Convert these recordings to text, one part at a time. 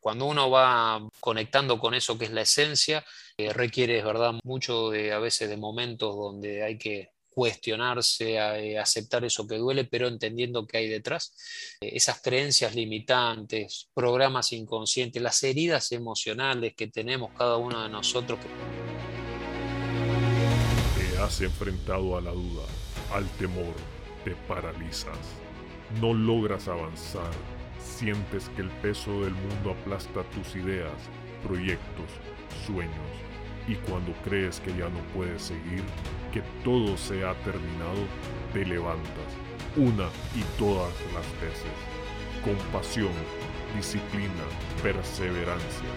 Cuando uno va conectando con eso que es la esencia, eh, requiere, es verdad, mucho de a veces de momentos donde hay que cuestionarse, eh, aceptar eso que duele, pero entendiendo qué hay detrás. Eh, esas creencias limitantes, programas inconscientes, las heridas emocionales que tenemos cada uno de nosotros. Te has enfrentado a la duda, al temor, te paralizas, no logras avanzar, sientes que el peso del mundo aplasta tus ideas, proyectos, sueños, y cuando crees que ya no puedes seguir, que todo se ha terminado, te levantas una y todas las veces. Con pasión, disciplina, perseverancia.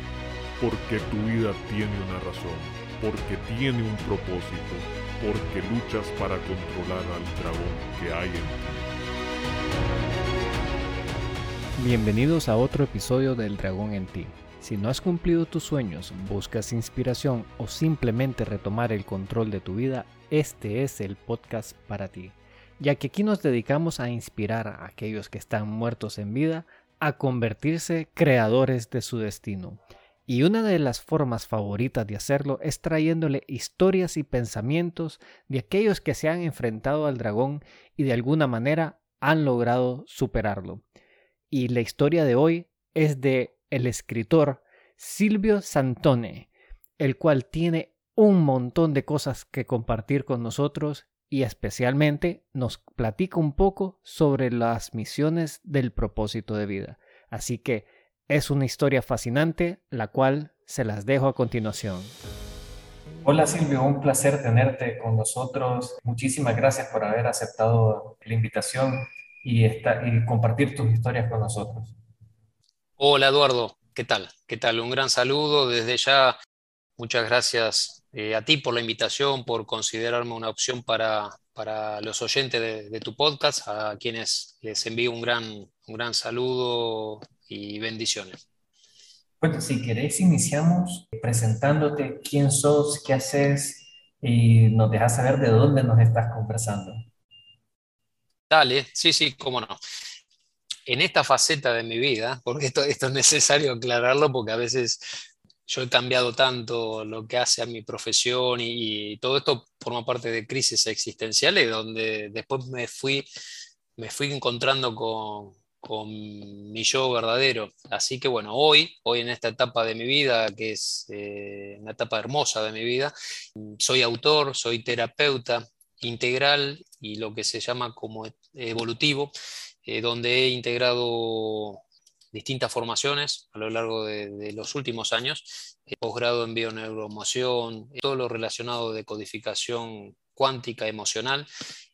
Porque tu vida tiene una razón, porque tiene un propósito, porque luchas para controlar al dragón que hay en ti. Bienvenidos a otro episodio del Dragón en ti. Si no has cumplido tus sueños, buscas inspiración o simplemente retomar el control de tu vida, este es el podcast para ti, ya que aquí nos dedicamos a inspirar a aquellos que están muertos en vida a convertirse creadores de su destino. Y una de las formas favoritas de hacerlo es trayéndole historias y pensamientos de aquellos que se han enfrentado al dragón y de alguna manera han logrado superarlo. Y la historia de hoy es de el escritor Silvio Santone, el cual tiene un montón de cosas que compartir con nosotros y especialmente nos platica un poco sobre las misiones del propósito de vida. Así que es una historia fascinante, la cual se las dejo a continuación. Hola Silvio, un placer tenerte con nosotros. Muchísimas gracias por haber aceptado la invitación y, y compartir tus historias con nosotros. Hola Eduardo, ¿qué tal? ¿Qué tal? Un gran saludo desde ya. Muchas gracias eh, a ti por la invitación, por considerarme una opción para, para los oyentes de, tu podcast, a quienes les envío un gran, un gran saludo y bendiciones. Bueno, si querés, iniciamos presentándote quién sos, qué haces y nos dejas saber de dónde nos estás conversando. Dale, sí, sí, cómo no. En esta faceta de mi vida, porque esto, esto es necesario aclararlo porque a veces yo he cambiado tanto lo que hace a mi profesión y, todo esto forma parte de crisis existenciales donde después me fui, me fui encontrando con, con mi yo verdadero. Así que bueno, hoy, hoy en esta etapa de mi vida, que es eh, una etapa hermosa de mi vida, soy autor, soy terapeuta integral y lo que se llama como evolutivo, eh, donde he integrado distintas formaciones a lo largo de, los últimos años, eh, posgrado en bioneuromoción, todo lo relacionado de codificación cuántica emocional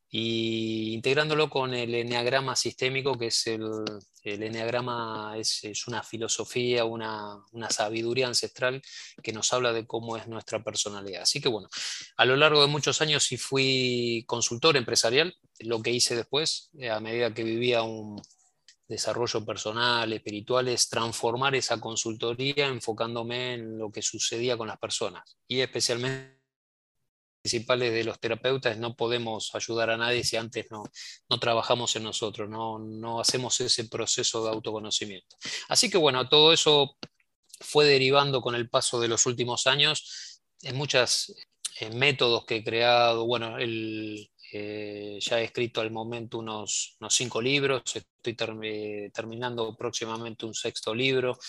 y integrándolo con el enneagrama sistémico, que es el, el enneagrama es, una filosofía, una, una, sabiduría ancestral que nos habla de cómo es nuestra personalidad. Así que bueno, a lo largo de muchos años sí fui consultor empresarial, lo que hice después, eh, a medida que vivía un, desarrollo personal, espiritual, es transformar esa consultoría enfocándome en lo que sucedía con las personas y especialmente principales de los terapeutas no podemos ayudar a nadie si antes no, no trabajamos en nosotros, no, no hacemos ese proceso de autoconocimiento. Así que bueno, todo eso fue derivando con el paso de los últimos años en muchos métodos que he creado, bueno, el, eh, ya he escrito al momento unos, unos cinco libros, estoy terminando próximamente un sexto libro,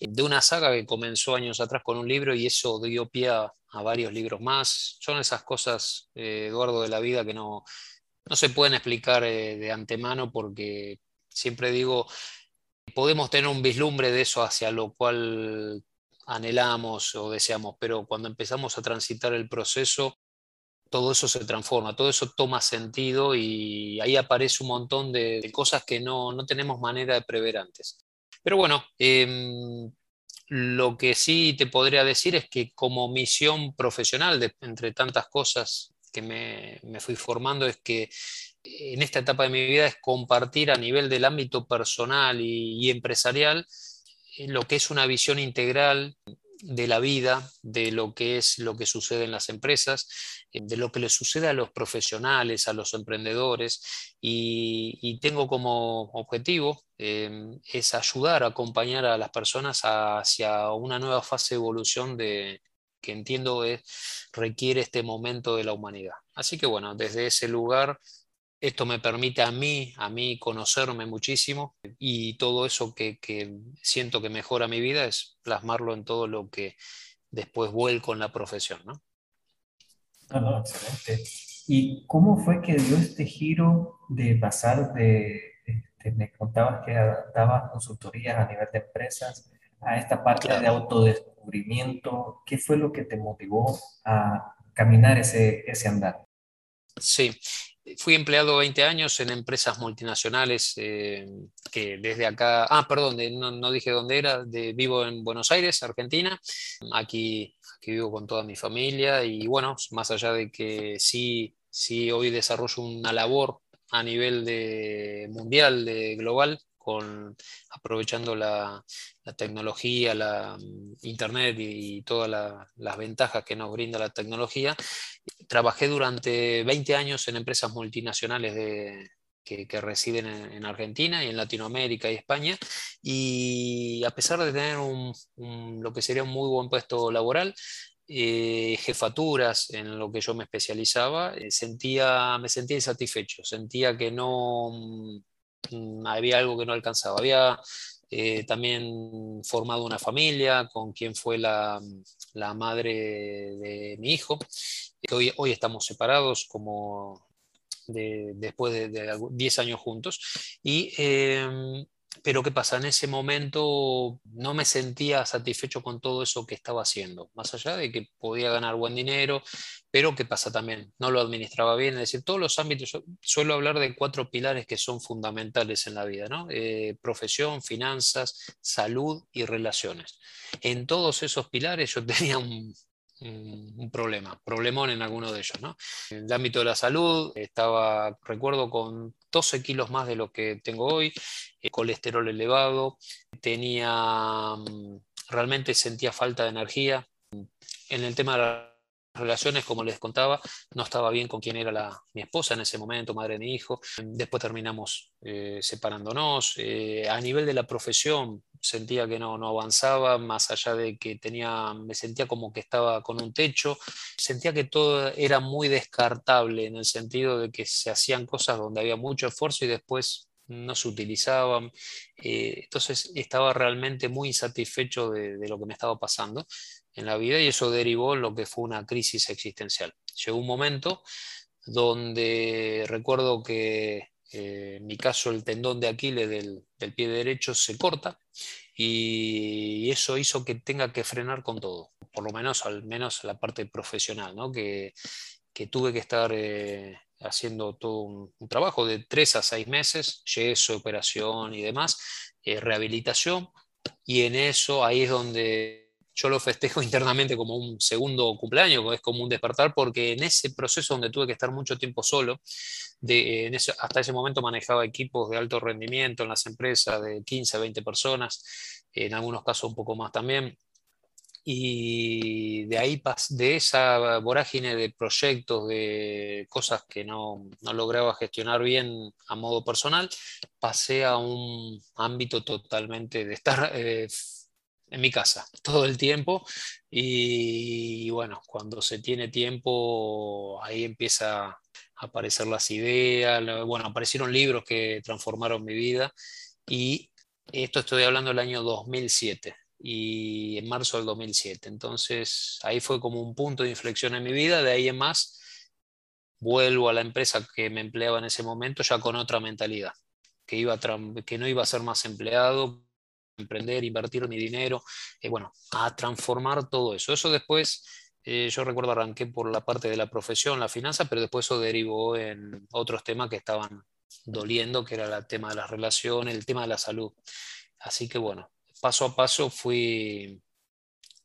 de una saga que comenzó años atrás con un libro y eso dio pie a, varios libros más. Son esas cosas, eh, Eduardo, de la vida que no, no se pueden explicar eh, de antemano porque siempre digo, podemos tener un vislumbre de eso hacia lo cual anhelamos o deseamos, pero cuando empezamos a transitar el proceso, todo eso se transforma, todo eso toma sentido y ahí aparece un montón de, cosas que no, tenemos manera de prever antes. Pero bueno, em, lo que sí te podría decir es que como misión profesional, entre tantas cosas que me, fui formando, es que en esta etapa de mi vida es compartir a nivel del ámbito personal y, y empresarial eh, lo que es una visión integral de la vida, de lo que es lo que sucede en las empresas, eh, de lo que le sucede a los profesionales, a los emprendedores, y, tengo como objetivo em, es ayudar, acompañar a las personas hacia una nueva fase de evolución de, que entiendo requiere este momento de la humanidad. Así que bueno, desde ese lugar esto me permite a mí, a mí conocerme muchísimo y todo eso que, siento que mejora mi vida es plasmarlo en todo lo que después vuelco en la profesión, ¿no? No, no, excelente. ¿Y cómo fue que dio este giro de pasar de, me contabas que dabas consultorías a nivel de empresas, a esta parte de autodescubrimiento? ¿Qué fue lo que te motivó a caminar ese, ese andar? Sí, Fui empleado 20 años en empresas multinacionales eh, que desde acá, ah, perdón, no, dije dónde era, de, vivo en Buenos Aires, Argentina. Aquí, aquí vivo con toda mi familia y bueno, más allá de que sí, sí hoy desarrollo una labor a nivel de mundial, de global, con, aprovechando la, tecnología, la mm, internet y, todas las ventajas que nos brinda la tecnología. Trabajé durante 20 años en empresas multinacionales de, que, residen en, Argentina y en Latinoamérica y España. Y a pesar de tener un, lo que sería un muy buen puesto laboral, eh, jefaturas en lo que yo me especializaba, eh, sentía, me sentía insatisfecho, sentía que no mm, había algo que no alcanzaba. Había eh, también formado una familia con quien fue la, la madre de mi hijo, hoy, hoy estamos separados como después de, 10 años juntos. Y, em, pero ¿qué pasa? En ese momento no me sentía satisfecho con todo eso que estaba haciendo, más allá de que podía ganar buen dinero, pero ¿qué pasa también? No lo administraba bien, es decir, todos los ámbitos, suelo hablar de cuatro pilares que son fundamentales en la vida, ¿no? Eh, profesión, finanzas, salud y relaciones. En todos esos pilares yo tenía un, un problema, problemón en alguno de ellos. ¿no? En el ámbito de la salud estaba, recuerdo, con 12 kilos más de lo que tengo hoy, eh, colesterol elevado, tenía, mm, realmente sentía falta de energía. En el tema de la relaciones, como les contaba, no estaba bien con quién era la, mi esposa en ese momento, madre de mi hijo. Después terminamos eh, separándonos. Eh, a nivel de la profesión, sentía que no, no avanzaba, más allá de que tenía, me sentía como que estaba con un techo. Sentía que todo era muy descartable en el sentido de que se hacían cosas donde había mucho esfuerzo y después no se utilizaban. Eh, entonces estaba realmente muy insatisfecho de, de, lo que me estaba pasando en la vida y eso derivó en lo que fue una crisis existencial. Llegó un momento donde recuerdo que eh, en mi caso el tendón de Aquiles del, pie derecho se corta y eso hizo que tenga que frenar con todo, por lo menos al menos la parte profesional, ¿no? que, tuve que estar eh, haciendo todo un, trabajo de tres a seis meses, yeso, operación y demás, eh, rehabilitación, y en eso ahí es donde yo lo festejo internamente como un segundo cumpleaños, es como un despertar, porque en ese proceso donde tuve que estar mucho tiempo solo, en hasta ese momento manejaba equipos de alto rendimiento en las empresas de 15 a 20 personas, en algunos casos un poco más también. Y de ahí, de esa vorágine de proyectos, de cosas que no, no lograba gestionar bien a modo personal, pasé a un ámbito totalmente de estar eh, en mi casa todo el tiempo. Y, bueno, cuando se tiene tiempo ahí empieza a aparecer las ideas, bueno, aparecieron libros que transformaron mi vida. Y esto estoy hablando del año 2007 y en marzo del 2007, entonces ahí fue como un punto de inflexión en mi vida, de ahí en más vuelvo a la empresa que me empleaba en ese momento ya con otra mentalidad, que, iba que no iba a ser más empleado, emprender, invertir mi dinero, eh, bueno, a transformar todo eso. Eso después, eh, yo recuerdo arranqué por la parte de la profesión, la finanza, pero después eso derivó en otros temas que estaban doliendo, que era el tema de las relaciones, el tema de la salud. Así que bueno, paso a paso fui,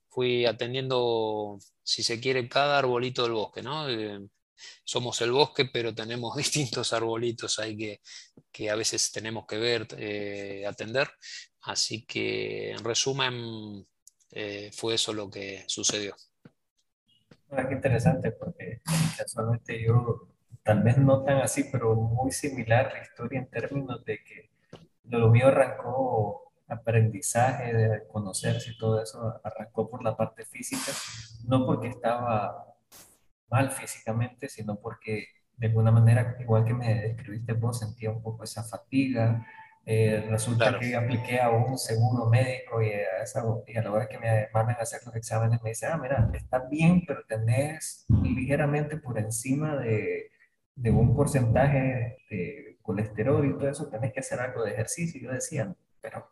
fui atendiendo, si se quiere, cada arbolito del bosque, ¿no? Eh, somos el bosque, pero tenemos distintos arbolitos ahí que, que a veces tenemos que ver, atender. Así que, en resumen, eh, fue eso lo que sucedió. Ah, qué interesante, porque casualmente yo, tal vez no tan así, pero muy similar la historia en términos de que lo mío arrancó aprendizaje, de conocerse y todo eso, arrancó por la parte física, no porque estaba mal físicamente, sino porque de alguna manera, igual que me describiste vos, sentía un poco esa fatiga, eh, resulta que apliqué a un seguro médico y a, esa, y a la hora que me mandan a hacer los exámenes me dicen, ah, mira, está bien, pero tenés ligeramente por encima de, de un porcentaje de colesterol y todo eso, tenés que hacer algo de ejercicio. Y yo decía, pero,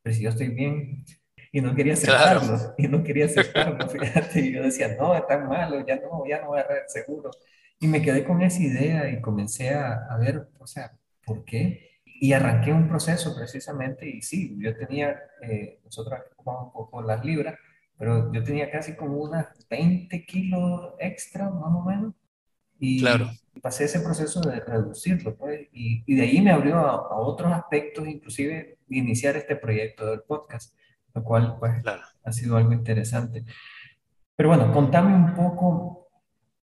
pero si yo estoy bien, y no quería aceptarlo, y no quería aceptarlo, fíjate, y yo decía, no, está malo, ya no, ya no voy a agarrar seguro. Y me quedé con esa idea y comencé a, a ver, o sea, ¿por qué? Y arranqué un proceso precisamente y sí, yo tenía, eh, nosotros ocupamos un poco las libras, pero yo tenía casi como unas 20 kilos extra más o menos. Y claro. pasé ese proceso de reducirlo, pues, y, y de ahí me abrió a, a, otros aspectos, inclusive iniciar este proyecto del podcast, lo cual pues claro. ha sido algo interesante. Pero bueno, contame un poco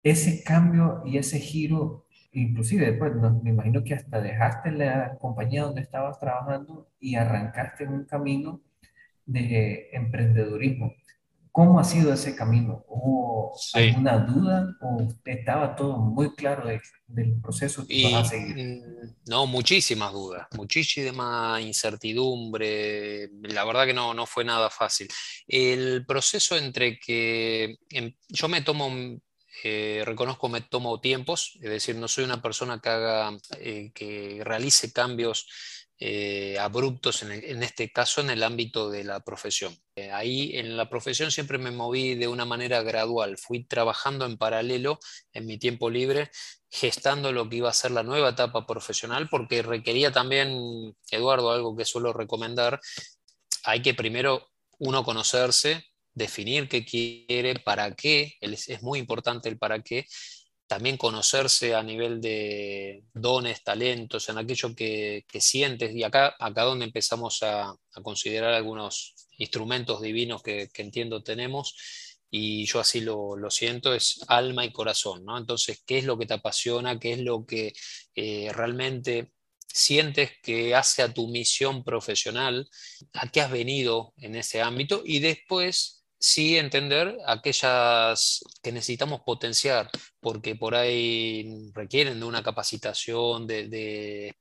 ese cambio y ese giro inclusive después, me imagino que hasta dejaste la compañía donde estabas trabajando y arrancaste en un camino de emprendedurismo. ¿Cómo ha sido ese camino? ¿Hubo sí. alguna duda o estaba todo muy claro de, del proceso que y, vas a seguir? mm, No, muchísimas dudas, muchísima incertidumbre. La verdad que no, no fue nada fácil. El proceso entre que em, yo me tomo eh, reconozco me tomo tiempos, es decir, no soy una persona que haga, eh, que realice cambios eh, abruptos, en, en, este caso en el ámbito de la profesión. Eh, ahí en la profesión siempre me moví de una manera gradual, fui trabajando en paralelo en mi tiempo libre, gestando lo que iba a ser la nueva etapa profesional, porque requería también, Eduardo, algo que suelo recomendar, hay que primero uno conocerse, definir qué quiere, para qué, es muy importante el para qué, también conocerse a nivel de dones, talentos, en aquello que, que sientes, y acá, acá donde empezamos a, a considerar algunos instrumentos divinos que, que, entiendo tenemos, y yo así lo, lo, siento, es alma y corazón, ¿no? Entonces, ¿qué es lo que te apasiona? ¿Qué es lo que eh, realmente sientes que hace a tu misión profesional? ¿A qué has venido en ese ámbito? Y después sí entender aquellas que necesitamos potenciar, porque por ahí requieren de una capacitación, de,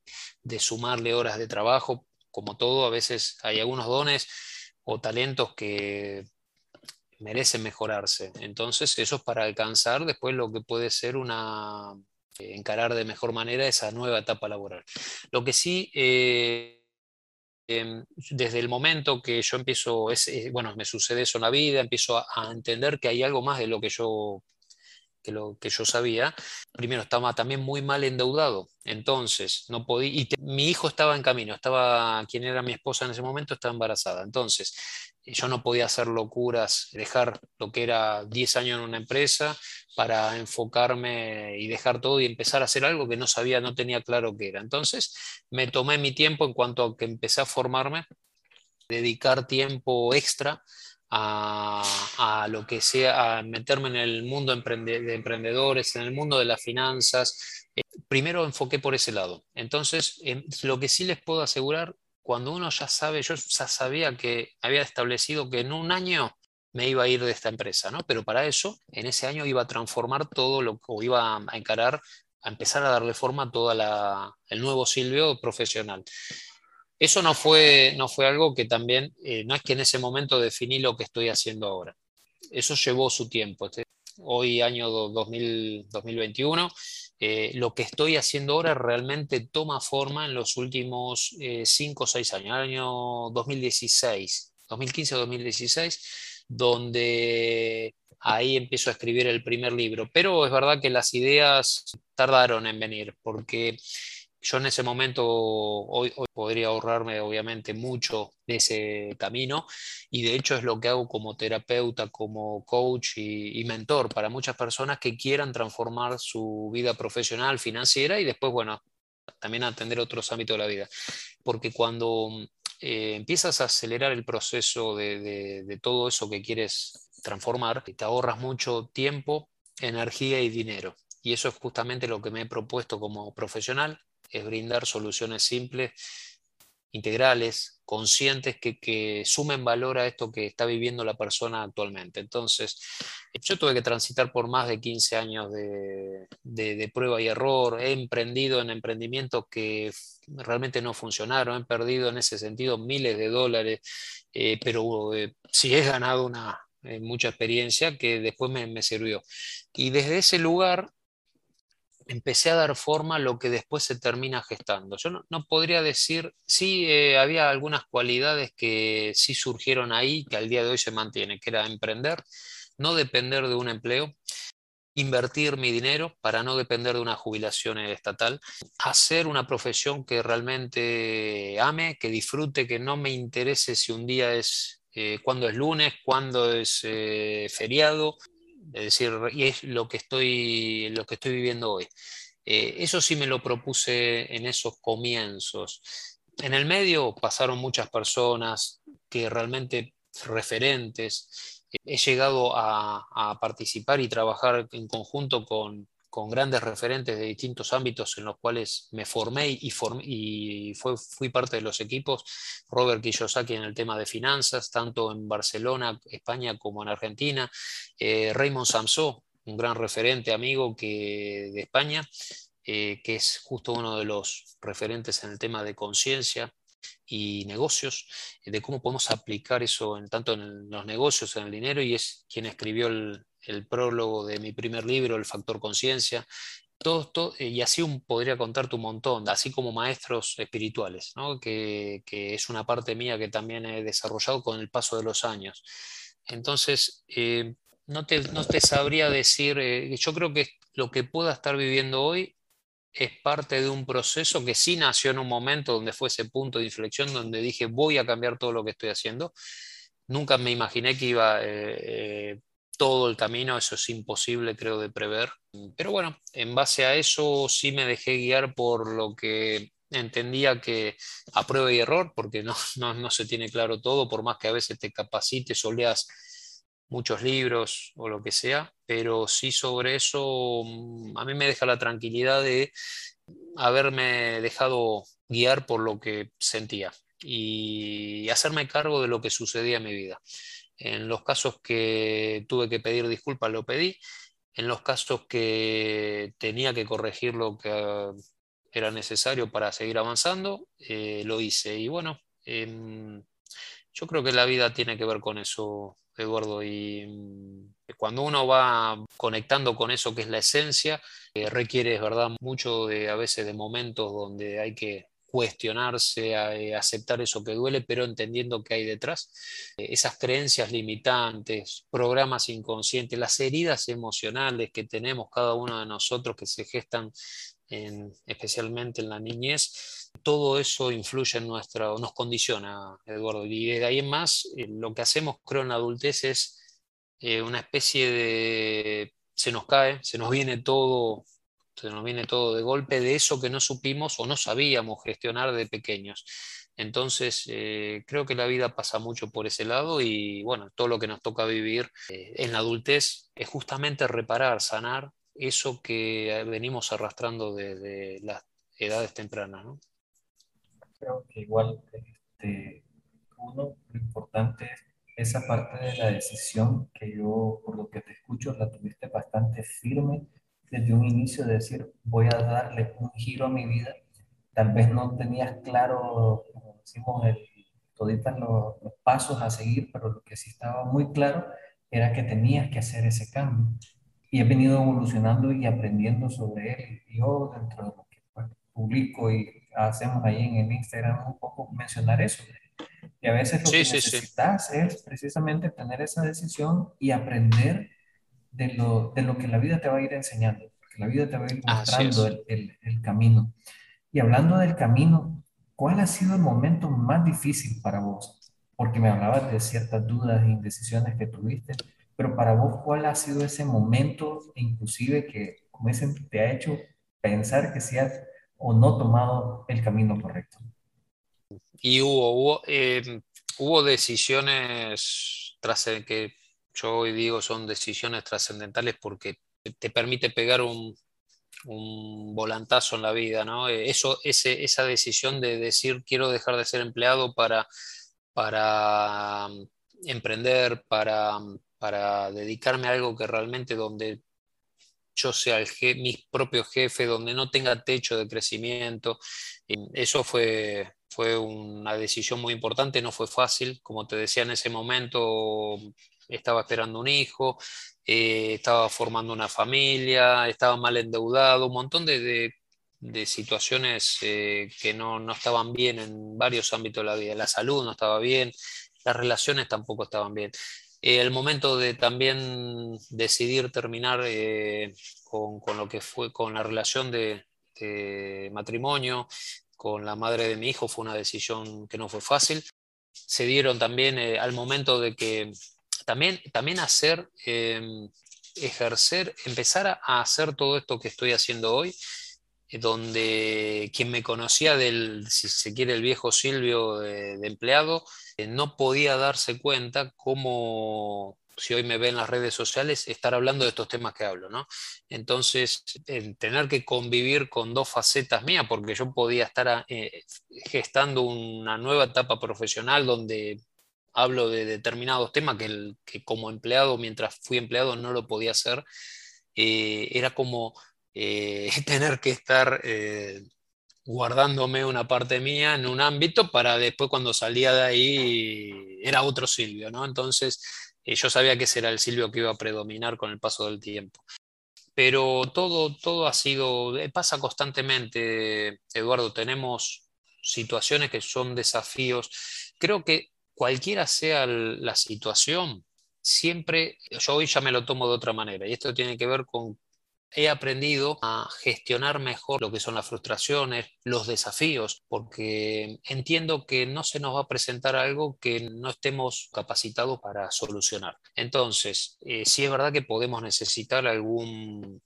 de, sumarle horas de trabajo, como todo, a veces hay algunos dones o talentos que merecen mejorarse. Entonces, eso es para alcanzar después lo que puede ser una encarar de mejor manera esa nueva etapa laboral. Lo que sí... Eh, eh, desde el momento que yo empiezo, es, bueno, me sucede eso en la vida, empiezo a, entender que hay algo más de lo que yo que lo que yo sabía. Primero estaba también muy mal endeudado, entonces no podía y te, mi hijo estaba en camino, estaba quien era mi esposa en ese momento estaba embarazada. Entonces, yo no podía hacer locuras, dejar lo que era 10 años en una empresa para enfocarme y dejar todo y empezar a hacer algo que no sabía, no tenía claro qué era. Entonces, me tomé mi tiempo en cuanto a que empecé a formarme, dedicar tiempo extra a, lo que sea, a meterme en el mundo de emprendedores, en el mundo de las finanzas. Eh, primero enfoqué por ese lado. Entonces, eh, lo que sí les puedo asegurar, cuando uno ya sabe, yo ya sabía que había establecido que en un año me iba a ir de esta empresa, ¿no? Pero para eso, en ese año iba a transformar todo lo o iba a encarar, a empezar a darle forma a todo el nuevo Silvio profesional. Eso no fue, no fue algo que también, eh, no es que en ese momento definí lo que estoy haciendo ahora. Eso llevó su tiempo. Este, hoy, año 2000, 2021, eh, lo que estoy haciendo ahora realmente toma forma en los últimos 5 o 6 años, año 2016, 2015-2016 donde ahí empiezo a escribir el primer libro. Pero es verdad que las ideas tardaron en venir, porque yo en ese momento hoy, podría ahorrarme obviamente mucho de ese camino y de hecho es lo que hago como terapeuta, como coach y, mentor para muchas personas que quieran transformar su vida profesional, financiera y después, bueno, también atender otros ámbitos de la vida. Porque cuando eh, empiezas a acelerar el proceso de, todo eso que quieres transformar te ahorras mucho tiempo, energía y dinero. Y eso es justamente lo que me he propuesto como profesional, es brindar soluciones simples, integrales, conscientes, que, sumen valor a esto que está viviendo la persona actualmente. Entonces, yo tuve que transitar por más de 15 años de, prueba y error, he emprendido en emprendimientos que realmente no funcionaron, he perdido en ese sentido miles de dólares, eh, pero eh, sí he ganado una, eh, mucha experiencia que después me, me sirvió. Y desde ese lugar empecé a dar forma a lo que después se termina gestando. Yo no, podría decir, sí, eh, había algunas cualidades que sí surgieron ahí, que al día de hoy se mantienen, que era emprender, no depender de un empleo, invertir mi dinero para no depender de una jubilación estatal, hacer una profesión que realmente ame, que disfrute, que no me interese si un día es, eh, cuando es lunes, cuando es eh, feriado, es decir, y es lo que estoy, lo que estoy viviendo hoy. Eh, eso sí me lo propuse en esos comienzos. En el medio pasaron muchas personas que realmente referentes. He llegado a, a participar y trabajar en conjunto con, con grandes referentes de distintos ámbitos en los cuales me formé y, y fui parte de los equipos. Robert Kiyosaki en el tema de finanzas, tanto en Barcelona, España, como en Argentina. Eh, Raymond Samso, un gran referente amigo que, de España, eh, que es justo uno de los referentes en el tema de conciencia y negocios, de cómo podemos aplicar eso en, tanto en los negocios, en el dinero, y es quien escribió el, el prólogo de mi primer libro, El Factor Conciencia. Todo, y así un, podría contarte un montón, así como maestros espirituales, ¿no? que, es una parte mía que también he desarrollado con el paso de los años. Entonces, eh, no, te, no, te, sabría decir, eh, yo creo que lo que pueda estar viviendo hoy es parte de un proceso que sí nació en un momento donde fue ese punto de inflexión donde dije voy a cambiar todo lo que estoy haciendo. Nunca me imaginé que iba eh, todo el camino, eso es imposible creo de prever. Pero bueno, en base a eso sí me dejé guiar por lo que entendía que a prueba y error, porque no, no, se tiene claro todo, por más que a veces te capacites o leas muchos libros o lo que sea, pero sí sobre eso mm, a mí me deja la tranquilidad de haberme dejado guiar por lo que sentía y hacerme cargo de lo que sucedía en mi vida. En los casos que tuve que pedir disculpas, lo pedí. En los casos que tenía que corregir lo que era necesario para seguir avanzando, eh, lo hice. Y bueno, em, yo creo que la vida tiene que ver con eso, Eduardo. Y mm, cuando uno va conectando con eso que es la esencia, eh, requiere, es verdad, mucho de a veces de momentos donde hay que cuestionarse, eh, aceptar eso que duele, pero entendiendo qué hay detrás. Eh, esas creencias limitantes, programas inconscientes, las heridas emocionales que tenemos cada uno de nosotros que se gestan especialmente en la niñez, todo eso influye en nuestra, nos condiciona, Eduardo. Y de ahí en más, eh, lo que hacemos, creo, en la adultez es una especie de, se nos cae, se nos viene todo se nos viene todo de golpe de eso que no supimos o no sabíamos gestionar de pequeños. Entonces, eh, creo que la vida pasa mucho por ese lado y bueno, todo lo que nos toca vivir eh, en la adultez es justamente reparar, sanar eso que venimos arrastrando desde las edades tempranas. ¿no? Creo que igual, este, uno, lo importante es esa parte de la decisión que yo, por lo que te escucho, la tuviste bastante firme desde un inicio de decir, voy a darle un giro a mi vida. Tal vez no tenías claro, como decimos, el, toditas los, los pasos a seguir, pero lo que sí estaba muy claro era que tenías que hacer ese cambio. Y he venido evolucionando y aprendiendo sobre él. Yo, dentro de lo que pues, publico y hacemos ahí en el Instagram, un poco mencionar eso. Y a veces lo que necesitas es precisamente tener esa decisión y aprender de lo, de lo que la vida te va a ir enseñando, porque la vida te va a ir mostrando el, el, camino. Y hablando del camino, ¿cuál ha sido el momento más difícil para vos? Porque me hablabas de ciertas dudas e indecisiones que tuviste, pero para vos, ¿cuál ha sido ese momento, inclusive que, como dicen, te ha hecho pensar que si has o no tomado el camino correcto? Y hubo, hubo, em, hubo decisiones que yo hoy digo son decisiones trascendentales porque te permite pegar un, un volantazo en la vida, ¿no? Eh, eso, ese, esa decisión de decir quiero dejar de ser empleado para, para mm, emprender, para, mm, para dedicarme a algo que realmente donde yo sea el mi propio jefe, donde no tenga techo de crecimiento. Eso fue, fue una decisión muy importante, no fue fácil. Como te decía en ese momento, estaba esperando un hijo, eh, estaba formando una familia, estaba mal endeudado, un montón de, situaciones eh, que no, estaban bien en varios ámbitos de la vida. La salud no estaba bien, las relaciones tampoco estaban bien. Eh, el momento de también decidir terminar con, lo que fue con la relación de, matrimonio con la madre de mi hijo fue una decisión que no fue fácil. Se dieron también al momento de que también, también hacer, em, ejercer, empezar a hacer todo esto que estoy haciendo hoy, eh, donde quien me conocía del, si se quiere, el viejo Silvio de, empleado, eh, no podía darse cuenta cómo, si hoy me ve en las redes sociales, estar hablando de estos temas que hablo, ¿no? Entonces, tener que convivir con dos facetas mías, porque yo podía estar eh, gestando una nueva etapa profesional donde hablo de determinados temas que, el, que como empleado, mientras fui empleado, no lo podía hacer. Eh, era como eh, tener que estar eh, guardándome una parte mía en un ámbito para después cuando salía de ahí era otro Silvio, ¿no? Entonces yo sabía que ese era el Silvio que iba a predominar con el paso del tiempo. Pero todo, todo ha sido, pasa constantemente, Eduardo, tenemos situaciones que son desafíos. Creo que cualquiera sea la situación, siempre, yo hoy ya me lo tomo de otra manera, y esto tiene que ver con, he aprendido a gestionar mejor lo que son las frustraciones, los desafíos, porque entiendo que no se nos va a presentar algo que no estemos capacitados para solucionar. Entonces, eh, sí es verdad que podemos necesitar algún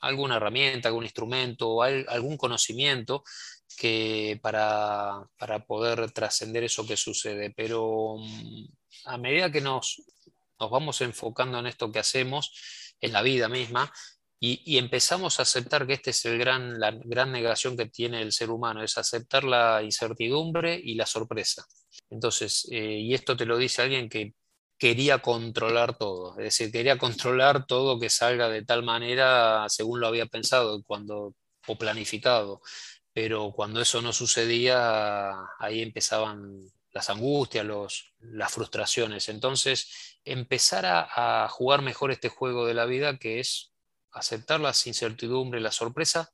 alguna herramienta, algún instrumento, algún conocimiento que para, poder trascender eso que sucede. Pero mm, a medida que nos, nos vamos enfocando en esto que hacemos, en la vida misma, y, empezamos a aceptar que esta es el gran, la gran negación que tiene el ser humano, es aceptar la incertidumbre y la sorpresa. Entonces, eh, y esto te lo dice alguien que quería controlar todo, es decir, quería controlar todo que salga de tal manera según lo había pensado cuando, o planificado pero cuando eso no sucedía, ahí empezaban las angustias, los, las frustraciones. Entonces, empezar a, jugar mejor este juego de la vida, que es aceptar las incertidumbres, la sorpresa,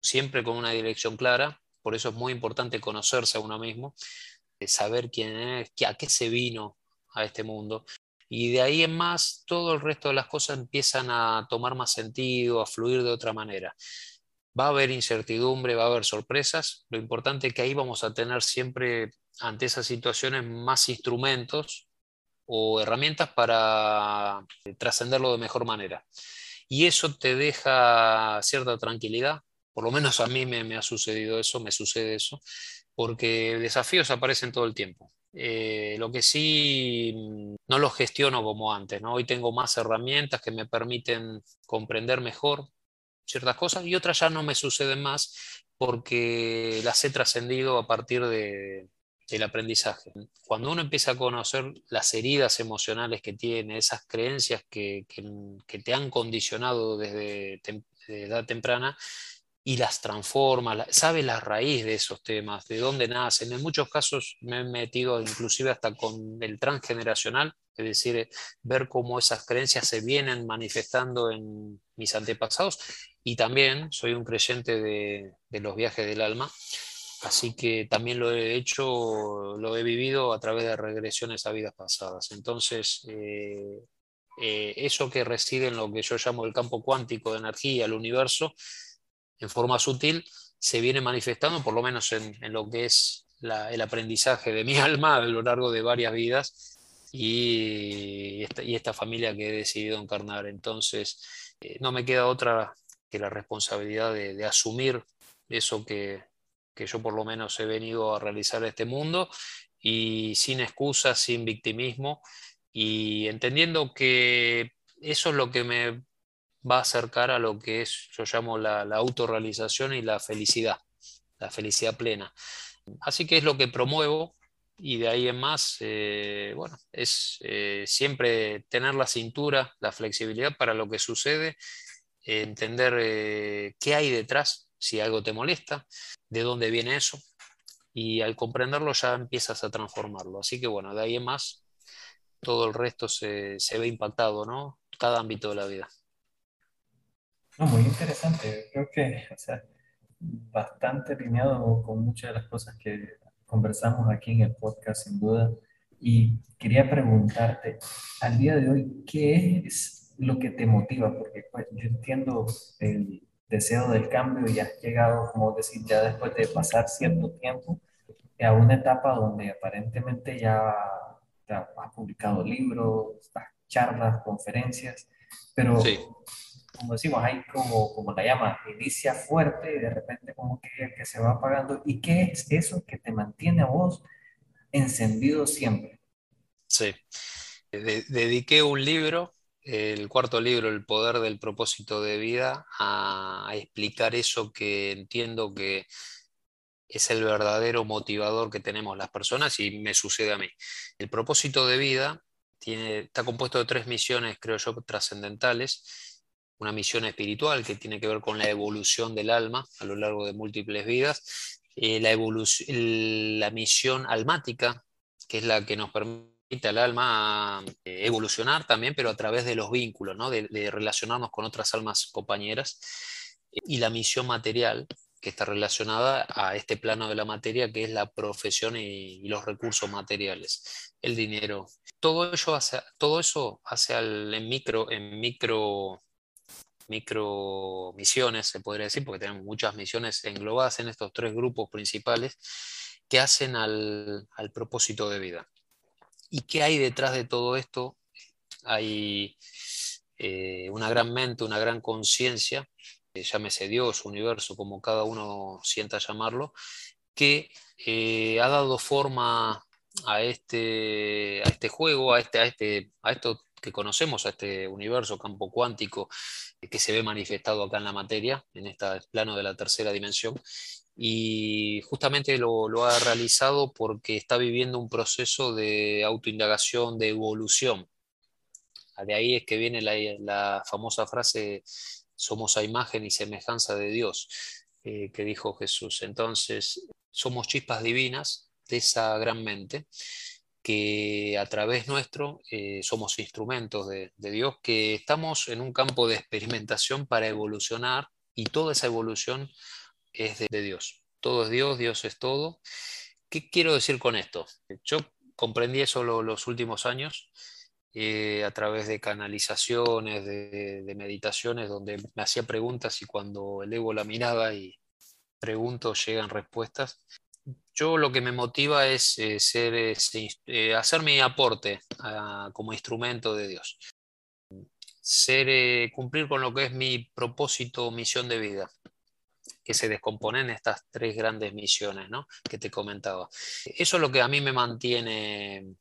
siempre con una dirección clara. Por eso es muy importante conocerse a uno mismo, saber quién es, a qué se vino a este mundo. Y de ahí en más, todo el resto de las cosas empiezan a tomar más sentido, a fluir de otra manera. Va a haber incertidumbre, va a haber sorpresas. Lo importante es que ahí vamos a tener siempre ante esas situaciones más instrumentos o herramientas para eh, trascenderlo de mejor manera. Y eso te deja cierta tranquilidad, por lo menos a mí me, ha sucedido eso, me sucede eso, porque desafíos aparecen todo el tiempo. Eh, lo que sí mm, no los gestiono como antes, ¿no? Hoy tengo más herramientas que me permiten comprender mejor ciertas cosas y otras ya no me suceden más porque las he trascendido a partir de, del aprendizaje. Cuando uno empieza a conocer las heridas emocionales que tiene, esas creencias que, que, te han condicionado desde edad temprana, y las transforma, sabe la raíz de esos temas, de dónde nacen. En muchos casos me he metido inclusive hasta con el transgeneracional, es decir, ver cómo esas creencias se vienen manifestando en mis antepasados y también soy un creyente de, los viajes del alma, así que también lo he hecho, lo he vivido a través de regresiones a vidas pasadas. Entonces, eh, eh, eso que reside en lo que yo llamo el campo cuántico de energía, el universo, en forma sutil, se viene manifestando, por lo menos en, lo que es el aprendizaje de mi alma a lo largo de varias vidas y esta, familia que he decidido encarnar. Entonces, eh, no me queda otra que la responsabilidad de, asumir eso que, yo por lo menos he venido a realizar este mundo y sin excusas, sin victimismo y entendiendo que eso es lo que me va a acercar a lo que es, yo llamo la, la autorrealización y la felicidad, la felicidad plena. Así que es lo que promuevo y de ahí en más, eh, bueno, es eh, siempre tener la cintura, la flexibilidad para lo que sucede, entender eh, qué hay detrás, si algo te molesta, de dónde viene eso, y al comprenderlo ya empiezas a transformarlo. Así que bueno, de ahí en más, todo el resto se, ve impactado, ¿no? Cada ámbito de la vida. muy interesante. Creo que, o sea, bastante alineado con muchas de las cosas que conversamos aquí en el podcast, sin duda. Y quería preguntarte, al día de hoy, ¿qué es lo que te motiva? Porque pues, yo entiendo el deseo del cambio y has llegado, como decir, ya después de pasar cierto tiempo, a una etapa donde aparentemente ya, has publicado libros, charlas, conferencias, pero como decimos, hay como, como la llama, inicia fuerte y de repente como que, que se va apagando. ¿Y qué es eso que te mantiene a vos encendido siempre? Sí, dediqué un libro, el cuarto libro, El poder del propósito de vida, a, explicar eso que entiendo que es el verdadero motivador que tenemos las personas y me sucede a mí. El propósito de vida tiene, está compuesto de tres misiones, creo yo, trascendentales una misión espiritual que tiene que ver con la evolución del alma a lo largo de múltiples vidas, eh, la, la misión almática, que es la que nos permite al alma eh, evolucionar también, pero a través de los vínculos, ¿no? de, relacionarnos con otras almas compañeras, y la misión material, que está relacionada a este plano de la materia, que es la profesión y, los recursos materiales, el dinero. Todo, ello hace, todo eso hace al, en, micro, en micro micro misiones, se podría decir, porque tenemos muchas misiones englobadas en estos tres grupos principales que hacen al, propósito de vida. ¿Y qué hay detrás de todo esto? Hay eh, una gran mente, una gran conciencia, llámese Dios, universo, como cada uno sienta llamarlo, que eh, ha dado forma a este, a este juego, a, este, a, este, a esto que conocemos, a este universo, campo cuántico, que se ve manifestado acá en la materia, en este plano de la tercera dimensión. Y justamente lo, ha realizado porque está viviendo un proceso de autoindagación, de evolución. De ahí es que viene la, famosa frase, somos a imagen y semejanza de Dios, eh, que dijo Jesús. Entonces, somos chispas divinas de esa gran mente que a través nuestro eh, somos instrumentos de, Dios, que estamos en un campo de experimentación para evolucionar y toda esa evolución es de, Dios. Todo es Dios, Dios es todo. ¿Qué quiero decir con esto? Yo comprendí eso los últimos años eh, a través de canalizaciones, de, meditaciones, donde me hacía preguntas y cuando elevo la mirada y pregunto llegan respuestas yo lo que me motiva es eh, ser, eh, hacer mi aporte como instrumento de Dios. Ser, cumplir con lo que es mi propósito misión de vida, que se descompone en estas tres grandes misiones que te comentaba. Eso es lo que a mí me mantiene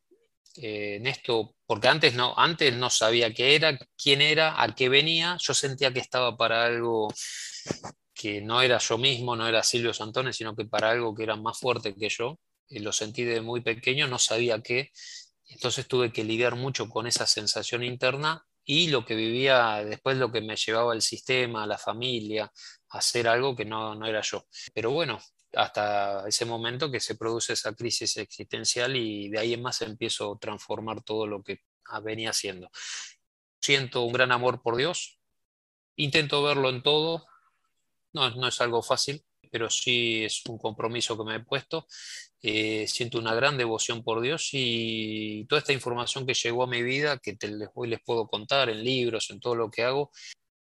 en esto, porque antes no, antes no sabía qué era, quién era, a qué venía, yo sentía que estaba para algo que no era yo mismo, no era Silvio Santones, sino que para algo que era más fuerte que yo, y lo sentí de muy pequeño, no sabía qué, entonces tuve que lidiar mucho con esa sensación interna y lo que vivía después, lo que me llevaba el sistema, la familia, a hacer algo que no, no era yo. Pero bueno, hasta ese momento que se produce esa crisis existencial y de ahí en más empiezo a transformar todo lo que venía haciendo. Siento un gran amor por Dios, intento verlo en todo, no, no es algo fácil, pero sí es un compromiso que me he puesto. Eh, siento una gran devoción por Dios y toda esta información que llegó a mi vida, que hoy les puedo contar en libros, en todo lo que hago,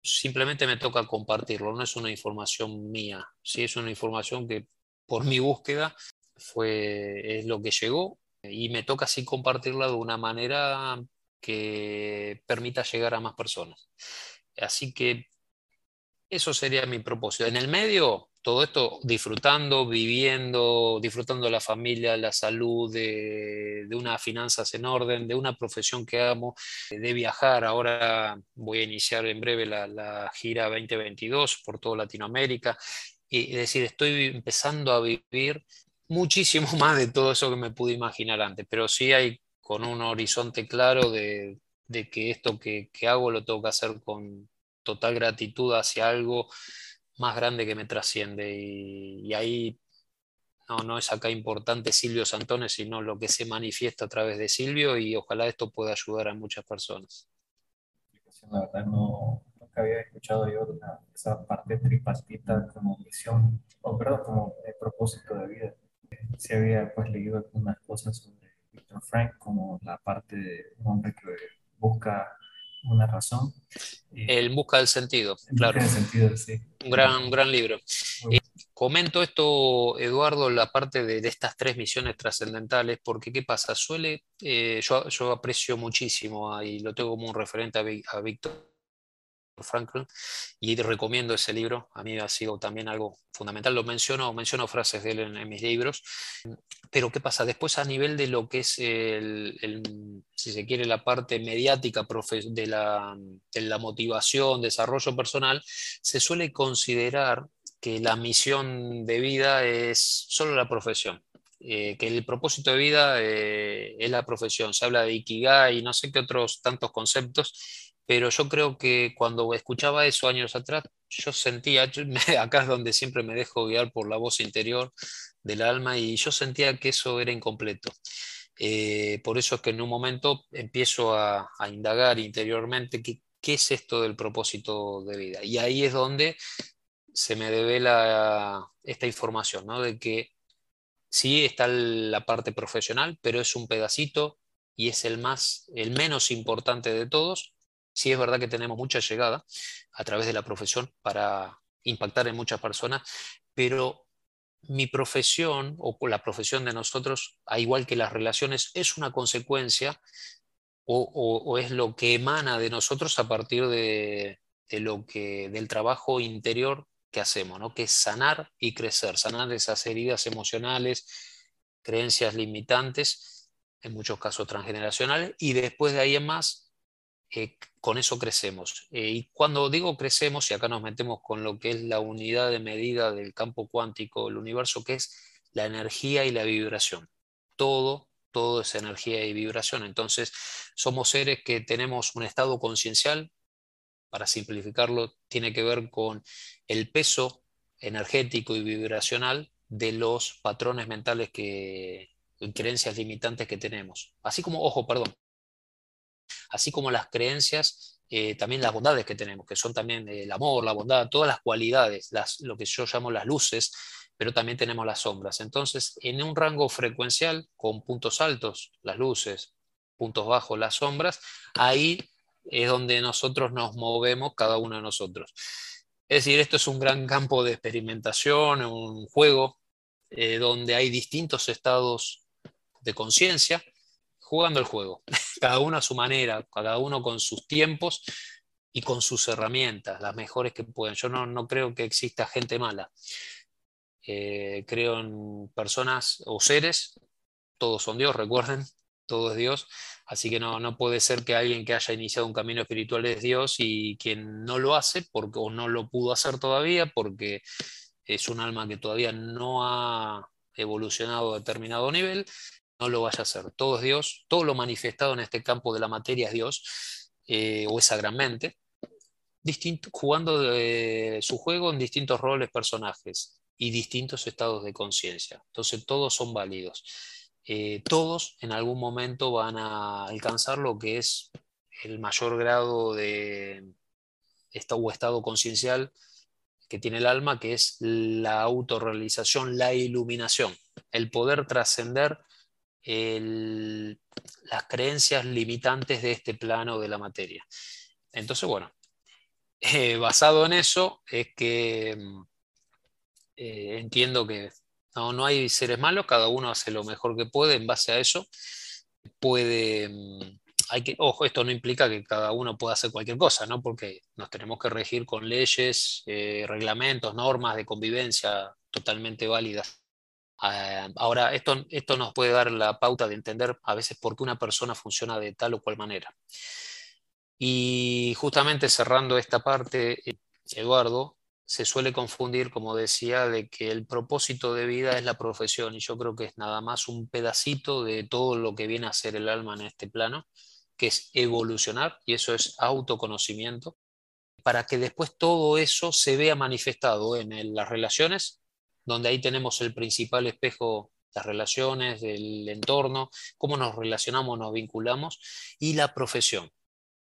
simplemente me toca compartirlo, no es una información mía, sí es una información que por mi búsqueda fue, es lo que llegó y me toca así compartirla de una manera que permita llegar a más personas. Así que eso sería mi propósito. En el medio, todo esto disfrutando, viviendo, disfrutando de la familia, la salud, de, unas finanzas en orden, de una profesión que amo, de viajar. Ahora voy a iniciar en breve la, gira 2022 por toda Latinoamérica. Y es decir, estoy empezando a vivir muchísimo más de todo eso que me pude imaginar antes, pero sí hay con un horizonte claro de, que esto que, que hago lo tengo que hacer con total gratitud hacia algo más grande que me trasciende. Y, ahí no, no es acá importante Silvio Santones, sino lo que se manifiesta a través de Silvio y ojalá esto pueda ayudar a muchas personas. La verdad no, nunca había escuchado yo esa parte tripartita como misión, o perdón, como propósito de vida. Sí había pues leído algunas cosas sobre Víctor Frank, como la parte de un hombre que busca una razón. El Busca del Sentido, claro. sentido, sí. Un gran, gran libro. Eh, comento esto, Eduardo, la parte de, estas tres misiones trascendentales, porque ¿qué pasa? Suele, eh, yo, yo, aprecio muchísimo y lo tengo como un referente a, a Víctor Franklin y recomiendo ese libro. A mí ha sido también algo fundamental. Lo menciono, menciono frases de él en, mis libros. Pero ¿qué pasa? Después a nivel de lo que es, el, si se quiere, la parte mediática de la, de la motivación, desarrollo personal, se suele considerar que la misión de vida es solo la profesión. Eh, que el propósito de vida eh, es la profesión. Se habla de Ikigai y no sé qué otros tantos conceptos pero yo creo que cuando escuchaba eso años atrás, yo sentía, acá es donde siempre me dejo guiar por la voz interior del alma y yo sentía que eso era incompleto. Eh, por eso es que en un momento empiezo a, indagar interiormente qué, qué, es esto del propósito de vida. Y ahí es donde se me devela esta información, ¿no? de que sí está la parte profesional, pero es un pedacito y es el, más, el menos importante de todos Sí es verdad que tenemos mucha llegada a través de la profesión para impactar en muchas personas, pero mi profesión o la profesión de nosotros, a igual que las relaciones, es una consecuencia o, es lo que emana de nosotros a partir de, lo que, del trabajo interior que hacemos, ¿no? que es sanar y crecer, sanar esas heridas emocionales, creencias limitantes, en muchos casos transgeneracionales, y después de ahí en más eh, con eso crecemos. Eh, y cuando digo crecemos, y acá nos metemos con lo que es la unidad de medida del campo cuántico del universo, que es la energía y la vibración. Todo, todo es energía y vibración. Entonces, somos seres que tenemos un estado conciencial, para simplificarlo, tiene que ver con el peso energético y vibracional de los patrones mentales que, y creencias limitantes que tenemos. Así como, ojo, perdón, así como las creencias, eh, también las bondades que tenemos, que son también el amor, la bondad, todas las cualidades, las, lo que yo llamo las luces, pero también tenemos las sombras. Entonces, en un rango frecuencial, con puntos altos, las luces, puntos bajos, las sombras, ahí es donde nosotros nos movemos, cada uno de nosotros. Es decir, esto es un gran campo de experimentación, un juego eh, donde hay distintos estados de conciencia jugando el juego, cada uno a su manera, cada uno con sus tiempos y con sus herramientas, las mejores que pueden. Yo no, creo que exista gente mala. Eh, creo en personas o seres, todos son Dios, recuerden, todo es Dios, así que no, no puede ser que alguien que haya iniciado un camino espiritual es Dios y quien no lo hace porque, o no lo pudo hacer todavía porque es un alma que todavía no ha evolucionado a determinado nivel, no lo vaya a hacer. Todo es Dios, todo lo manifestado en este campo de la materia es Dios, eh, o esa gran mente, distinto, jugando su juego en distintos roles, personajes y distintos estados de conciencia. Entonces todos son válidos. Eh, todos en algún momento van a alcanzar lo que es el mayor grado de o estado conciencial que tiene el alma, que es la autorrealización, la iluminación, el poder trascender las creencias limitantes de este plano de la materia. Entonces, bueno, eh, basado en eso es que mm, eh, entiendo que no, no, hay seres malos, cada uno hace lo mejor que puede en base a eso, puede mm, hay que, ojo, esto no implica que cada uno pueda hacer cualquier cosa, ¿no? Porque nos tenemos que regir con leyes, eh, reglamentos, normas de convivencia totalmente válidas. Ah, ahora, esto, esto nos puede dar la pauta de entender a veces por qué una persona funciona de tal o cual manera. Y justamente cerrando esta parte, Eduardo, se suele confundir, como decía, de que el propósito de vida es la profesión y yo creo que es nada más un pedacito de todo lo que viene a ser el alma en este plano, que es evolucionar y eso es autoconocimiento, para que después todo eso se vea manifestado en las relaciones, donde ahí tenemos el principal espejo, las relaciones, del entorno, cómo nos relacionamos, nos vinculamos y la profesión.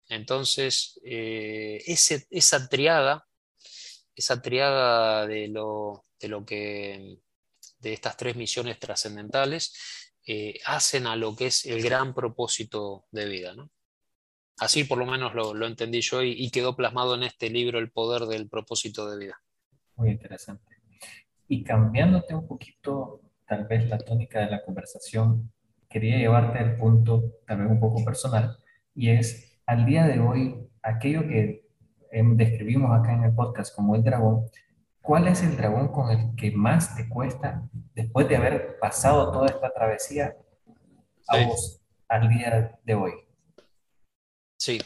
Entonces, eh, esa triada esa triada de lo, de lo que de estas tres misiones trascendentales eh, hacen a lo que es el gran propósito de vida. Así por lo menos lo, entendí yo y, quedó plasmado en este libro El poder del propósito de vida. Muy interesante. Y cambiándote un poquito, tal vez la tónica de la conversación, quería llevarte al punto tal vez un poco personal, y es al día de hoy, aquello que Em, describimos acá en el podcast como el dragón, ¿cuál es el dragón con el que más te cuesta después de haber pasado toda esta travesía a vos al día de hoy? Sí,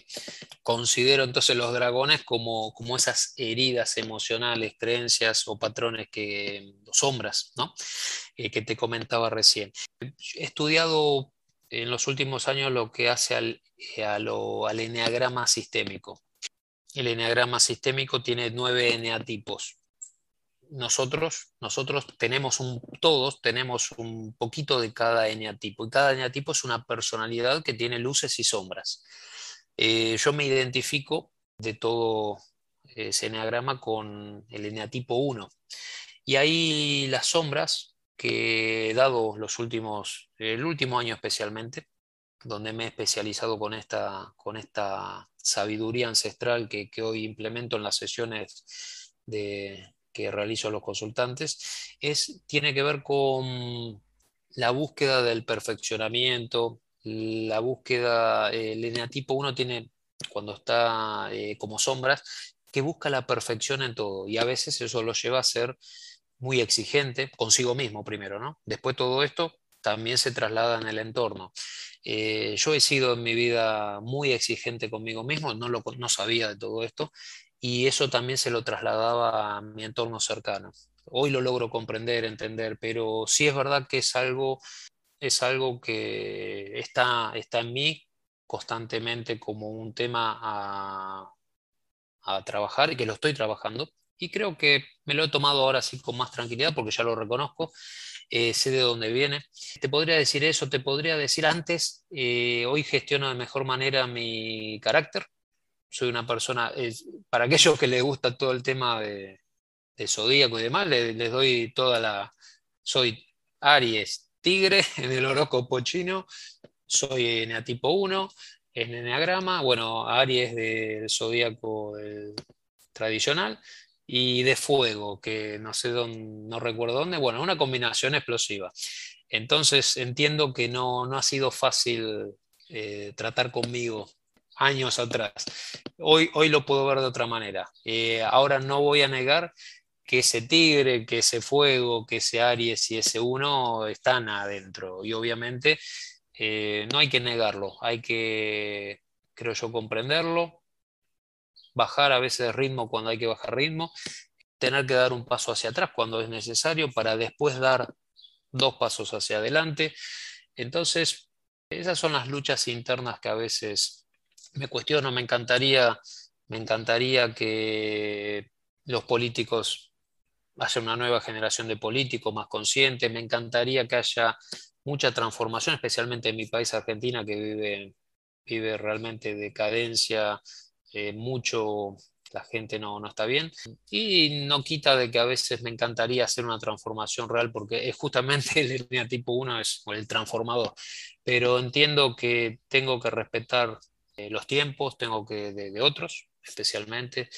considero entonces los dragones como, como esas heridas emocionales, creencias o patrones que, sombras, ¿no? Eh, que te comentaba recién. He estudiado en los últimos años lo que hace al, eh, al enneagrama sistémico. El eneagrama sistémico tiene nueve eneatipos. Nosotros, nosotros tenemos un, todos tenemos un poquito de cada eneatipo y cada eneatipo es una personalidad que tiene luces y sombras. Eh, yo me identifico de todo ese eneagrama con el eneatipo 1 y ahí las sombras que he dado los últimos, el último año especialmente, donde me he especializado con esta, con esta sabiduría ancestral que, hoy implemento en las sesiones de, que realizo a los consultantes, es, tiene que ver con la búsqueda del perfeccionamiento, la búsqueda, el eneatipo 1 tiene, cuando está eh, como sombras, que busca la perfección en todo y a veces eso lo lleva a ser muy exigente consigo mismo primero, ¿no? Después todo esto también se traslada en el entorno. Eh, yo he sido en mi vida muy exigente conmigo mismo, no, lo, no sabía de todo esto, y eso también se lo trasladaba a mi entorno cercano. Hoy lo logro comprender, entender, pero sí es verdad que es algo, es algo que está, está en mí constantemente como un tema a, a trabajar y que lo estoy trabajando. Y creo que me lo he tomado ahora sí con más tranquilidad porque ya lo reconozco eh, sé de dónde viene. Te podría decir eso, te podría decir antes, eh, hoy gestiono de mejor manera mi carácter. Soy una persona, para aquellos que les gusta todo el tema de, zodíaco y demás, les, doy toda la... Soy Aries, tigre en el horóscopo chino, soy eneatipo 1 en eneagrama, bueno, Aries del zodíaco tradicional, y de fuego, que no sé dónde, no recuerdo dónde, bueno, una combinación explosiva. Entonces entiendo que no, ha sido fácil eh, tratar conmigo años atrás. Hoy, hoy lo puedo ver de otra manera. Eh, ahora no voy a negar que ese tigre, que ese fuego, que ese Aries y ese uno están adentro. Y obviamente eh, no hay que negarlo, hay que, creo yo, comprenderlo, bajar a veces ritmo cuando hay que bajar ritmo, tener que dar un paso hacia atrás cuando es necesario para después dar dos pasos hacia adelante. Entonces, esas son las luchas internas que a veces me cuestiono, me encantaría, me encantaría que los políticos haya una nueva generación de políticos más conscientes, me encantaría que haya mucha transformación, especialmente en mi país Argentina, que vive, vive realmente decadencia, eh, mucho la gente no, no, está bien. Y no quita de que a veces me encantaría hacer una transformación real, porque es justamente el tipo 1 es el transformador. Pero entiendo que tengo que respetar eh, los tiempos, tengo que de, otros, especialmente.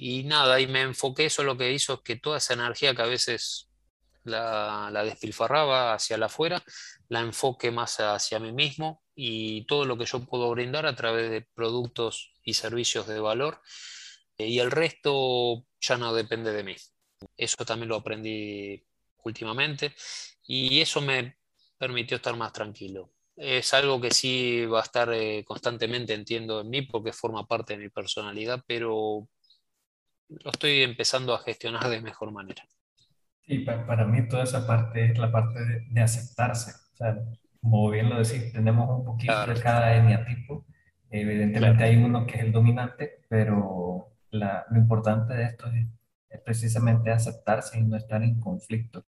Y, nada, y me enfoqué, eso lo que hizo es que toda esa energía que a veces la, la despilfarraba hacia la afuera, la enfoque más hacia mí mismo, y todo lo que yo puedo brindar a través de productos y servicios de valor eh, y el resto ya no depende de mí. Eso también lo aprendí últimamente y eso me permitió estar más tranquilo. Es algo que sí va a estar eh, constantemente, entiendo, en mí porque forma parte de mi personalidad, pero lo estoy empezando a gestionar de mejor manera. Y para, mí toda esa parte es la parte de, aceptarse. O sea, como bien lo decís, tenemos un poquito de cada eneatipo. Evidentemente hay uno que es el dominante, pero lo importante de esto es, precisamente aceptarse y no estar en conflicto.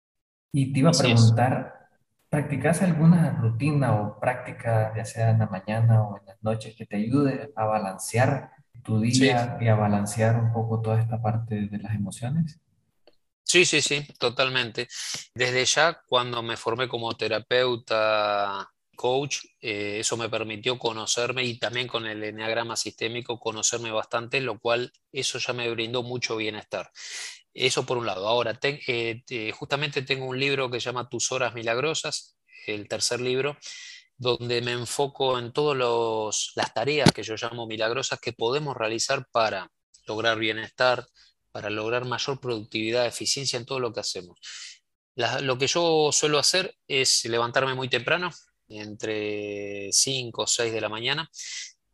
Y te iba a preguntar, ¿practicas alguna rutina o práctica, ya sea en la mañana o en las noches, que te ayude a balancear tu día y a balancear un poco toda esta parte de las emociones? Sí, sí, sí, totalmente. Desde ya, cuando me formé como terapeuta coach, eh, eso me permitió conocerme y también con el enneagrama sistémico conocerme bastante, lo cual eso ya me brindó mucho bienestar. Eso por un lado. Ahora, eh, justamente tengo un libro que se llama Tus horas milagrosas, el tercer libro, donde me enfoco en todas las tareas que yo llamo milagrosas que podemos realizar para lograr bienestar, para lograr mayor productividad, eficiencia en todo lo que hacemos. lo que yo suelo hacer es levantarme muy temprano, entre 5 o 6 de la mañana.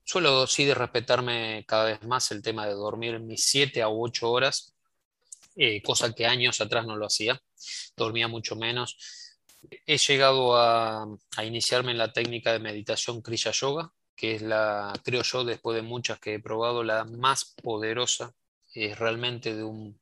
Suelo sí de respetarme cada vez más el tema de dormir mis 7 a 8 horas, eh, cosa que años atrás no lo hacía, dormía mucho menos. He llegado a, iniciarme en la técnica de meditación Kriya Yoga, que es la, creo yo, después de muchas que he probado, la más poderosa, es realmente de un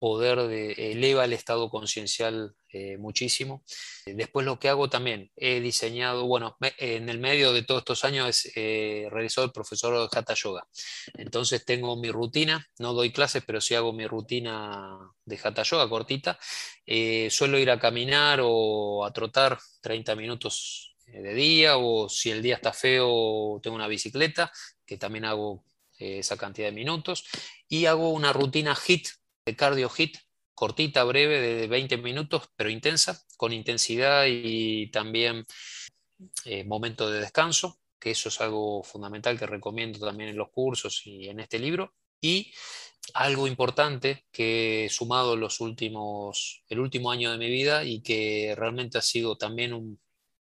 poder de, eleva el estado conciencial eh, muchísimo. Después lo que hago también, he diseñado, bueno, en el medio de todos estos años es eh, el profesor de Hatha Yoga. Entonces tengo mi rutina, no doy clases, pero sí hago mi rutina de Hatha Yoga cortita. Eh, suelo ir a caminar o a trotar 30 minutos eh, de día, o si el día está feo, tengo una bicicleta, que también hago esa cantidad de minutos. Y hago una rutina HIT de cardio hit, cortita, breve, de 20 minutos, pero intensa, con intensidad y también eh, momento de descanso, que eso es algo fundamental que recomiendo también en los cursos y en este libro. Y algo importante que he sumado los últimos, el último año de mi vida y que realmente ha sido también un,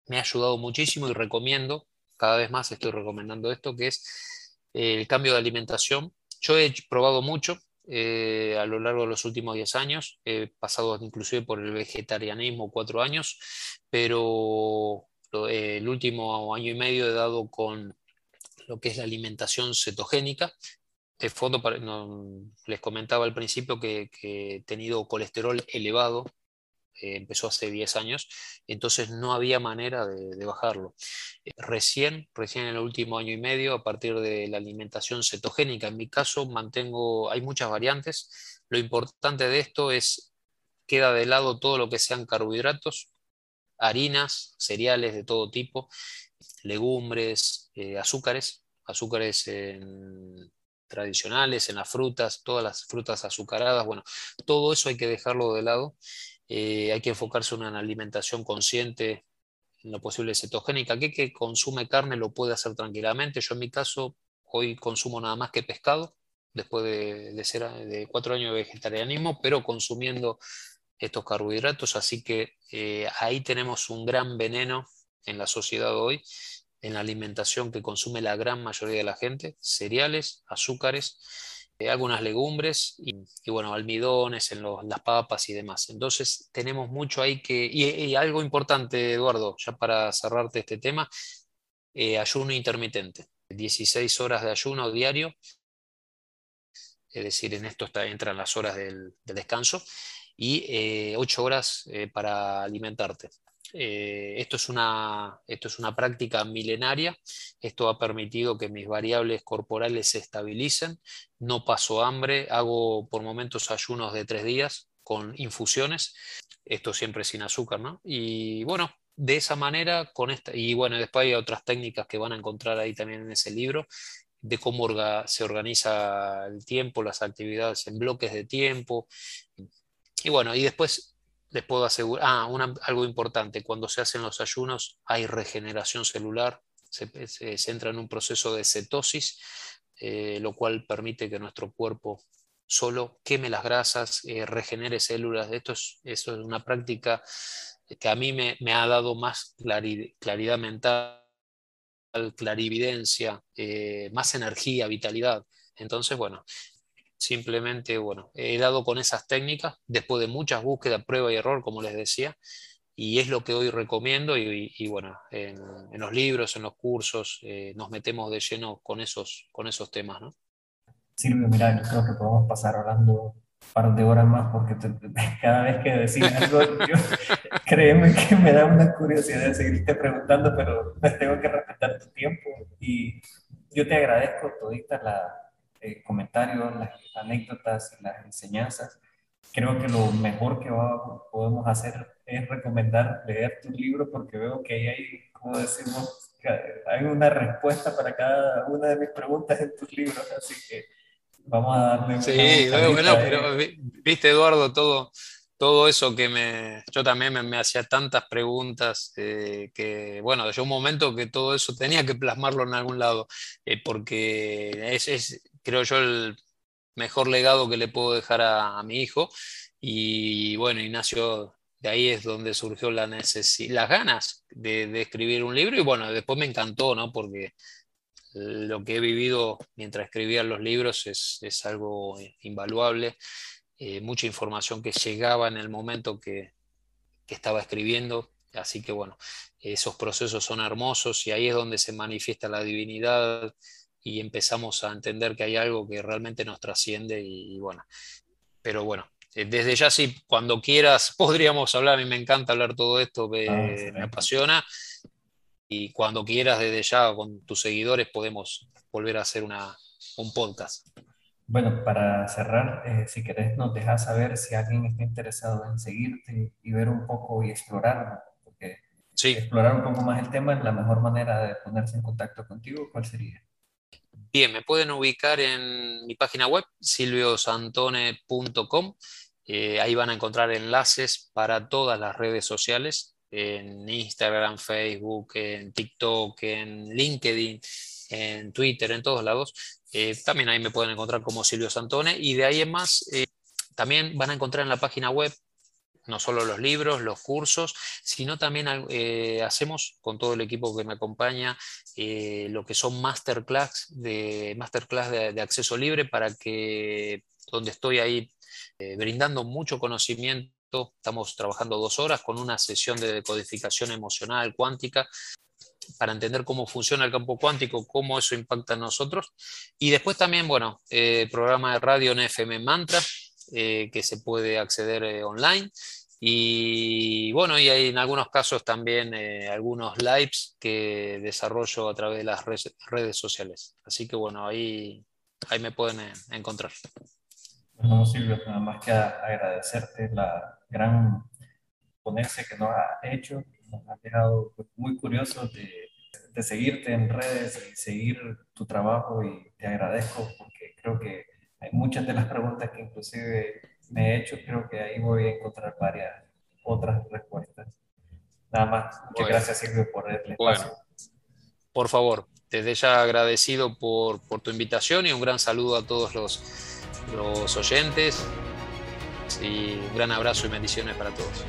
me ha ayudado muchísimo y recomiendo, cada vez más estoy recomendando esto, que es el cambio de alimentación. Yo he probado mucho, eh, a lo largo de los últimos 10 años. He pasado inclusive por el vegetarianismo cuatro años, pero eh, el último año y medio he dado con lo que es la alimentación cetogénica. Les comentaba al principio que, que he tenido colesterol elevado eh, empezó hace 10 años, entonces no había manera de, bajarlo. Eh, recién, recién en el último año y medio, a partir de la alimentación cetogénica, en mi caso mantengo, hay muchas variantes, lo importante de esto es, queda de lado todo lo que sean carbohidratos, harinas, cereales de todo tipo, legumbres, eh, azúcares, azúcares tradicionales, en las frutas, todas las frutas azucaradas, bueno, todo eso hay que dejarlo de lado eh, hay que enfocarse en una alimentación consciente, en lo posible cetogénica. Aquel que consume carne lo puede hacer tranquilamente. Yo en mi caso hoy consumo nada más que pescado, después de, ser de cuatro años de vegetarianismo, pero consumiendo estos carbohidratos. Así que eh, ahí tenemos un gran veneno en la sociedad hoy, en la alimentación que consume la gran mayoría de la gente, cereales, azúcares algunas legumbres y, bueno, almidones en las papas y demás. Entonces tenemos mucho ahí que... Y, algo importante, Eduardo, ya para cerrarte este tema, eh, ayuno intermitente. 16 horas de ayuno diario, es decir, en esto está, entran las horas del, descanso, y 8 eh, horas para alimentarte. Eh, esto, es una, esto es una práctica milenaria, esto ha permitido que mis variables corporales se estabilicen, no paso hambre, hago por momentos ayunos de tres días con infusiones, esto siempre sin azúcar, ¿no? Y bueno, de esa manera, con esta, y bueno, después hay otras técnicas que van a encontrar ahí también en ese libro, de cómo se organiza el tiempo, las actividades en bloques de tiempo. Y bueno, y después les puedo asegurar, ah, algo importante, cuando se hacen los ayunos hay regeneración celular, se, entra en un proceso de cetosis, eh, lo cual permite que nuestro cuerpo solo queme las grasas, eh, regenere células. Esto es, es una práctica que a mí me, ha dado más claridad mental, clarividencia, eh, más energía, vitalidad. Entonces, bueno, simplemente, bueno, he dado con esas técnicas después de muchas búsquedas, prueba y error, como les decía, y es lo que hoy recomiendo y, bueno, en, los libros, en los cursos, eh, nos metemos de lleno con esos, con esos temas, ¿no? Silvio, mira, yo creo que podemos pasar hablando un par de horas más porque cada vez que decís algo, yo, créeme que me da una curiosidad seguirte preguntando, pero tengo que respetar tu tiempo y yo te agradezco toditas los eh, comentarios, las anécdotas, las enseñanzas. Creo que lo mejor que podemos hacer es recomendar leer tu libro porque veo que ahí hay, como decimos, hay una respuesta para cada una de mis preguntas en tus libros, así que vamos a darle Sí, bueno, pero viste Eduardo, todo, todo eso que me, yo también me, hacía tantas preguntas eh, que, bueno, yo un momento que todo eso tenía que plasmarlo en algún lado, eh, porque es, es, creo yo, el mejor legado que le puedo dejar a, mi hijo. Y bueno, Ignacio, de ahí es donde surgió la las ganas de, escribir un libro y bueno, después me encantó, ¿no? Porque lo que he vivido mientras escribía los libros es, algo invaluable, eh, mucha información que llegaba en el momento que, que estaba escribiendo, así que bueno, esos procesos son hermosos y ahí es donde se manifiesta la divinidad, y empezamos a entender que hay algo que realmente nos trasciende y, bueno, pero bueno, eh, desde ya sí, cuando quieras podríamos hablar, a mí me encanta hablar todo esto, me, ah, apasiona. Y cuando quieras desde ya con tus seguidores podemos volver a hacer una, un podcast. Bueno, para cerrar, eh, si querés nos dejas saber si alguien está interesado en seguirte y ver un poco y explorar, porque explorar un poco más el tema, la mejor manera de ponerse en contacto contigo, ¿cuál sería? Bien, me pueden ubicar en mi página web, silviosantone.com. Eh, ahí van a encontrar enlaces para todas las redes sociales, en Instagram, Facebook, en TikTok, en LinkedIn, en Twitter, en todos lados. Eh, también ahí me pueden encontrar como Silvio Santone y de ahí en más eh, también van a encontrar en la página web no solo los libros, los cursos, sino también eh, hacemos con todo el equipo que me acompaña eh, lo que son masterclass de, masterclass de, acceso libre para que donde estoy ahí eh, brindando mucho conocimiento, estamos trabajando dos horas con una sesión de decodificación emocional cuántica para entender cómo funciona el campo cuántico, cómo eso impacta en nosotros. Y después también, bueno, programa de radio en FM Mantra, eh, que se puede acceder eh, online. Y bueno, y hay en algunos casos también eh, algunos lives que desarrollo a través de las redes, sociales. Así que bueno, ahí, ahí me pueden encontrar. Bueno, Silvio, nada más que agradecerte la gran ponencia que nos has hecho. Nos has dejado pues, muy curiosos de, de seguirte en redes y seguir tu trabajo y te agradezco porque creo que muchas de las preguntas que inclusive me he hecho, creo que ahí voy a encontrar varias otras respuestas. Nada más. Muchas gracias Silvio por el espacio. Bueno, por favor, desde ya agradecido por, por, tu invitación y un gran saludo a todos los, los oyentes y un gran abrazo y bendiciones para todos.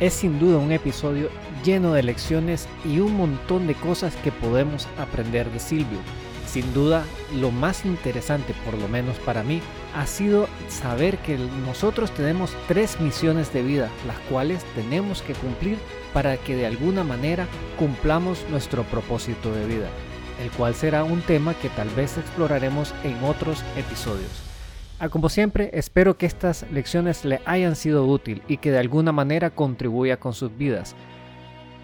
Es sin duda un episodio lleno de lecciones y un montón de cosas que podemos aprender de Silvio. Sin duda, lo más interesante, por lo menos para mí, ha sido saber que nosotros tenemos tres misiones de vida, las cuales tenemos que cumplir para que de alguna manera cumplamos nuestro propósito de vida, el cual será un tema que tal vez exploraremos en otros episodios. Ah, como siempre, espero que estas lecciones le hayan sido útil y que de alguna manera contribuya con sus vidas.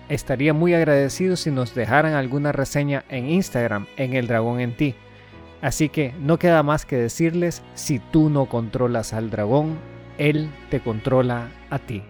Estaría muy agradecido si nos dejaran alguna reseña en Instagram en El Dragón en ti. Así que no queda más que decirles, si tú no controlas al dragón, él te controla a ti.